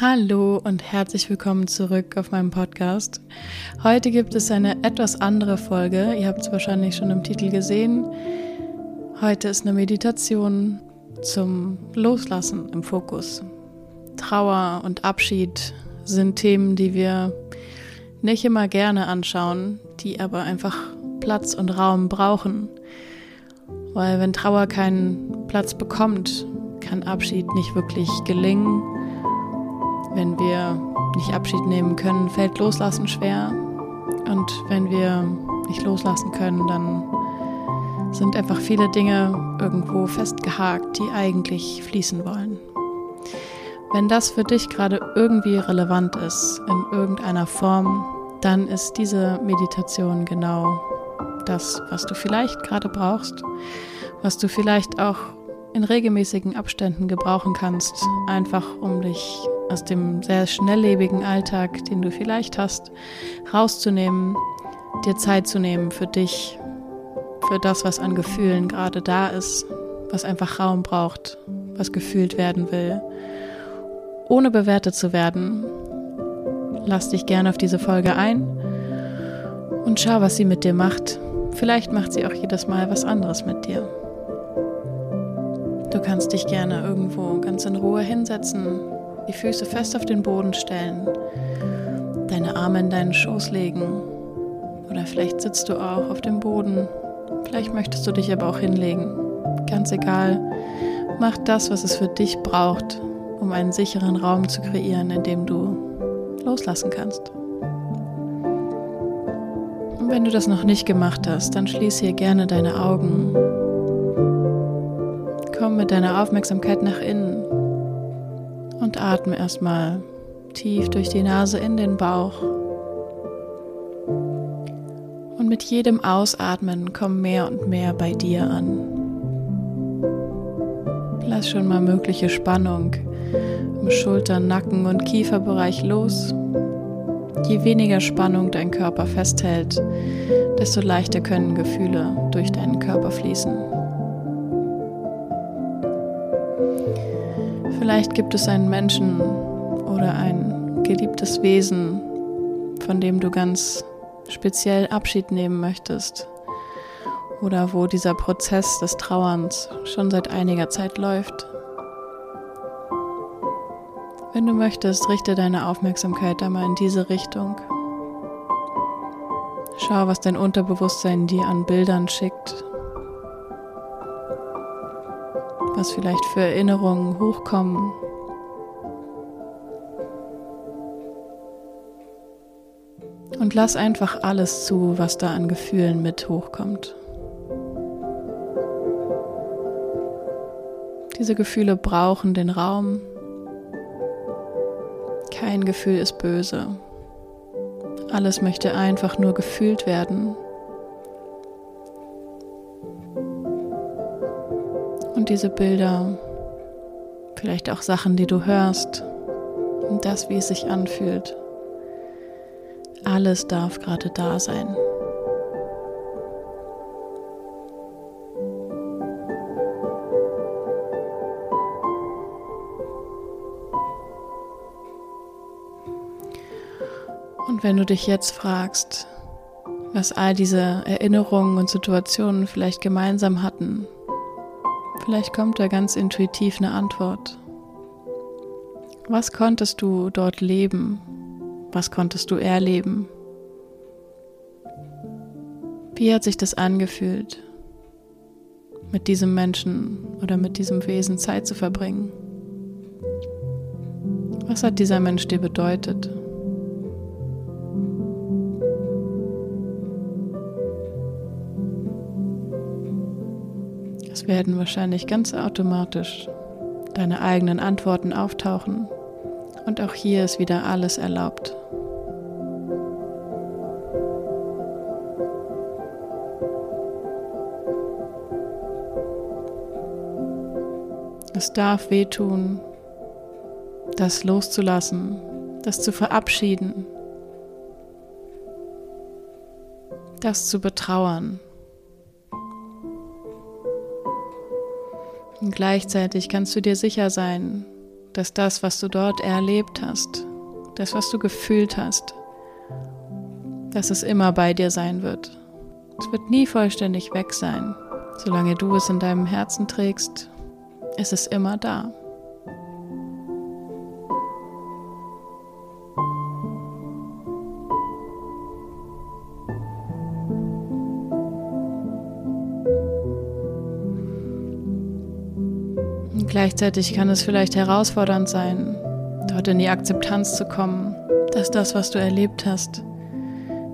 Hallo und herzlich willkommen zurück auf meinem Podcast. Heute gibt es eine etwas andere Folge. Ihr habt es wahrscheinlich schon im Titel gesehen. Heute ist eine Meditation zum Loslassen im Fokus. Trauer und Abschied sind Themen, die wir nicht immer gerne anschauen, die aber einfach Platz und Raum brauchen. Weil wenn Trauer keinen Platz bekommt, kann Abschied nicht wirklich gelingen wenn wir nicht Abschied nehmen können, fällt Loslassen schwer. Und wenn wir nicht loslassen können, dann sind einfach viele Dinge irgendwo festgehakt, die eigentlich fließen wollen. Wenn das für dich gerade irgendwie relevant ist, in irgendeiner Form, dann ist diese Meditation genau das, was du vielleicht gerade brauchst, was du vielleicht auch in regelmäßigen Abständen gebrauchen kannst, einfach um dich aus dem sehr schnelllebigen Alltag, den du vielleicht hast, rauszunehmen, dir Zeit zu nehmen für dich, für das, was an Gefühlen gerade da ist, was einfach Raum braucht, was gefühlt werden will, ohne bewertet zu werden. Lass dich gerne auf diese Folge ein und schau, was sie mit dir macht. Vielleicht macht sie auch jedes Mal was anderes mit dir. Du kannst dich gerne irgendwo ganz in Ruhe hinsetzen, die Füße fest auf den Boden stellen, deine Arme in deinen Schoß legen oder vielleicht sitzt du auch auf dem Boden, vielleicht möchtest du dich aber auch hinlegen. Ganz egal, mach das, was es für dich braucht, um einen sicheren Raum zu kreieren, in dem du loslassen kannst. Und wenn du das noch nicht gemacht hast, dann schließ hier gerne deine Augen. Komm mit deiner Aufmerksamkeit nach innen atme erstmal tief durch die Nase in den Bauch. Und mit jedem Ausatmen komm mehr und mehr bei dir an. Lass schon mal mögliche Spannung im Schulter-, Nacken- und Kieferbereich los. Je weniger Spannung dein Körper festhält, desto leichter können Gefühle durch deinen Körper fließen. Vielleicht gibt es einen Menschen oder ein geliebtes Wesen, von dem du ganz speziell Abschied nehmen möchtest oder wo dieser Prozess des Trauerns schon seit einiger Zeit läuft. Wenn du möchtest, richte deine Aufmerksamkeit einmal in diese Richtung. Schau, was dein Unterbewusstsein dir an Bildern schickt was vielleicht für Erinnerungen hochkommen. Und lass einfach alles zu, was da an Gefühlen mit hochkommt. Diese Gefühle brauchen den Raum. Kein Gefühl ist böse. Alles möchte einfach nur gefühlt werden. Diese Bilder, vielleicht auch Sachen, die du hörst und das, wie es sich anfühlt, alles darf gerade da sein. Und wenn du dich jetzt fragst, was all diese Erinnerungen und Situationen vielleicht gemeinsam hatten, Vielleicht kommt da ganz intuitiv eine Antwort. Was konntest du dort leben? Was konntest du erleben? Wie hat sich das angefühlt, mit diesem Menschen oder mit diesem Wesen Zeit zu verbringen? Was hat dieser Mensch dir bedeutet? Werden wahrscheinlich ganz automatisch deine eigenen Antworten auftauchen. Und auch hier ist wieder alles erlaubt. Es darf wehtun, das loszulassen, das zu verabschieden, das zu betrauern. Und gleichzeitig kannst du dir sicher sein, dass das, was du dort erlebt hast, das, was du gefühlt hast, dass es immer bei dir sein wird. Es wird nie vollständig weg sein. Solange du es in deinem Herzen trägst, ist es immer da. Gleichzeitig kann es vielleicht herausfordernd sein, dort in die Akzeptanz zu kommen, dass das, was du erlebt hast,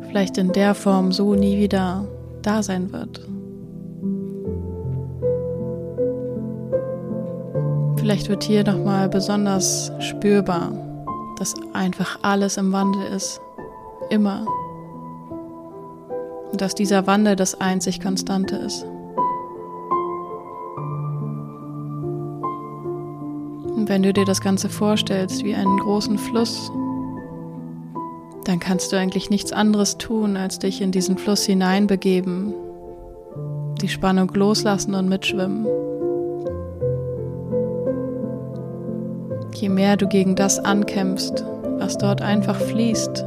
vielleicht in der Form so nie wieder da sein wird. Vielleicht wird hier nochmal besonders spürbar, dass einfach alles im Wandel ist. Immer. Und dass dieser Wandel das einzig Konstante ist. Wenn du dir das Ganze vorstellst wie einen großen Fluss, dann kannst du eigentlich nichts anderes tun, als dich in diesen Fluss hineinbegeben, die Spannung loslassen und mitschwimmen. Je mehr du gegen das ankämpfst, was dort einfach fließt,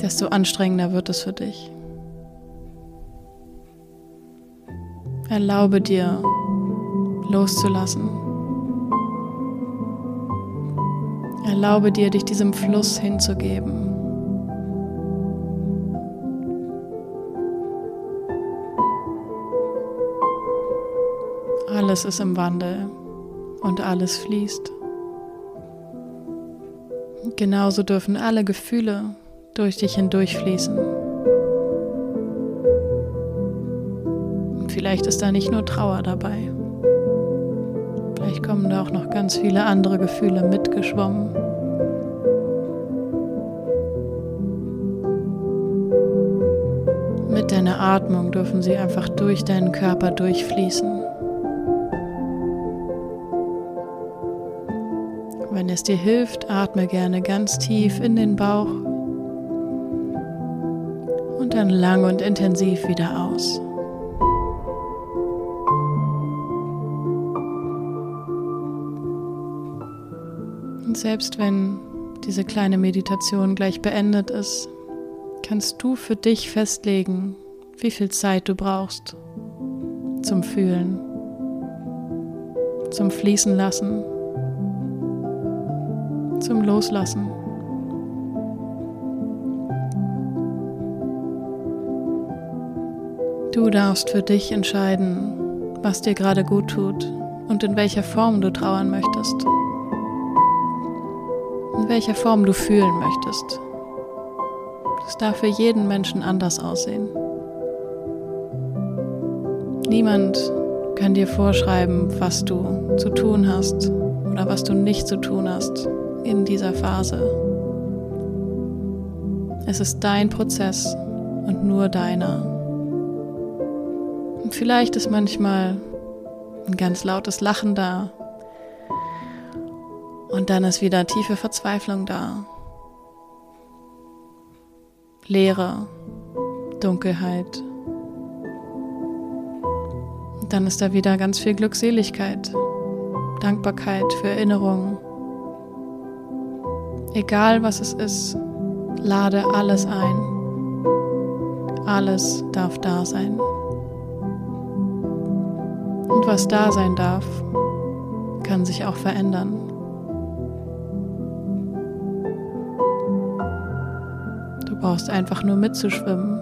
desto anstrengender wird es für dich. Erlaube dir loszulassen. Erlaube dir, dich diesem Fluss hinzugeben. Alles ist im Wandel und alles fließt. Genauso dürfen alle Gefühle durch dich hindurchfließen. Und vielleicht ist da nicht nur Trauer dabei. Vielleicht kommen da auch noch ganz viele andere Gefühle mitgeschwommen. Mit deiner Atmung dürfen sie einfach durch deinen Körper durchfließen. Wenn es dir hilft, atme gerne ganz tief in den Bauch und dann lang und intensiv wieder aus. Selbst wenn diese kleine Meditation gleich beendet ist, kannst du für dich festlegen, wie viel Zeit du brauchst zum Fühlen, zum Fließen lassen zum Loslassen. Du darfst für dich entscheiden, was dir gerade gut tut und in welcher Form du trauern möchtest. Welcher Form du fühlen möchtest. Das darf für jeden Menschen anders aussehen. Niemand kann dir vorschreiben, was du zu tun hast oder was du nicht zu tun hast in dieser Phase. Es ist dein Prozess und nur deiner. Und vielleicht ist manchmal ein ganz lautes Lachen da. Und dann ist wieder tiefe Verzweiflung da. Leere, Dunkelheit. Und dann ist da wieder ganz viel Glückseligkeit, Dankbarkeit für Erinnerungen. Egal was es ist, lade alles ein. Alles darf da sein. Und was da sein darf, kann sich auch verändern. Brauchst einfach nur mitzuschwimmen.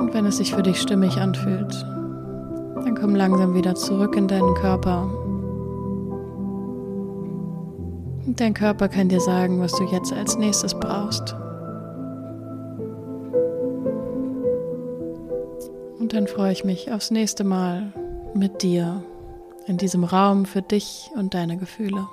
Und wenn es sich für dich stimmig anfühlt, dann komm langsam wieder zurück in deinen Körper Und dein Körper kann dir sagen, was du jetzt als nächstes brauchst. Und dann freue ich mich aufs nächste Mal mit dir in diesem Raum für dich und deine Gefühle.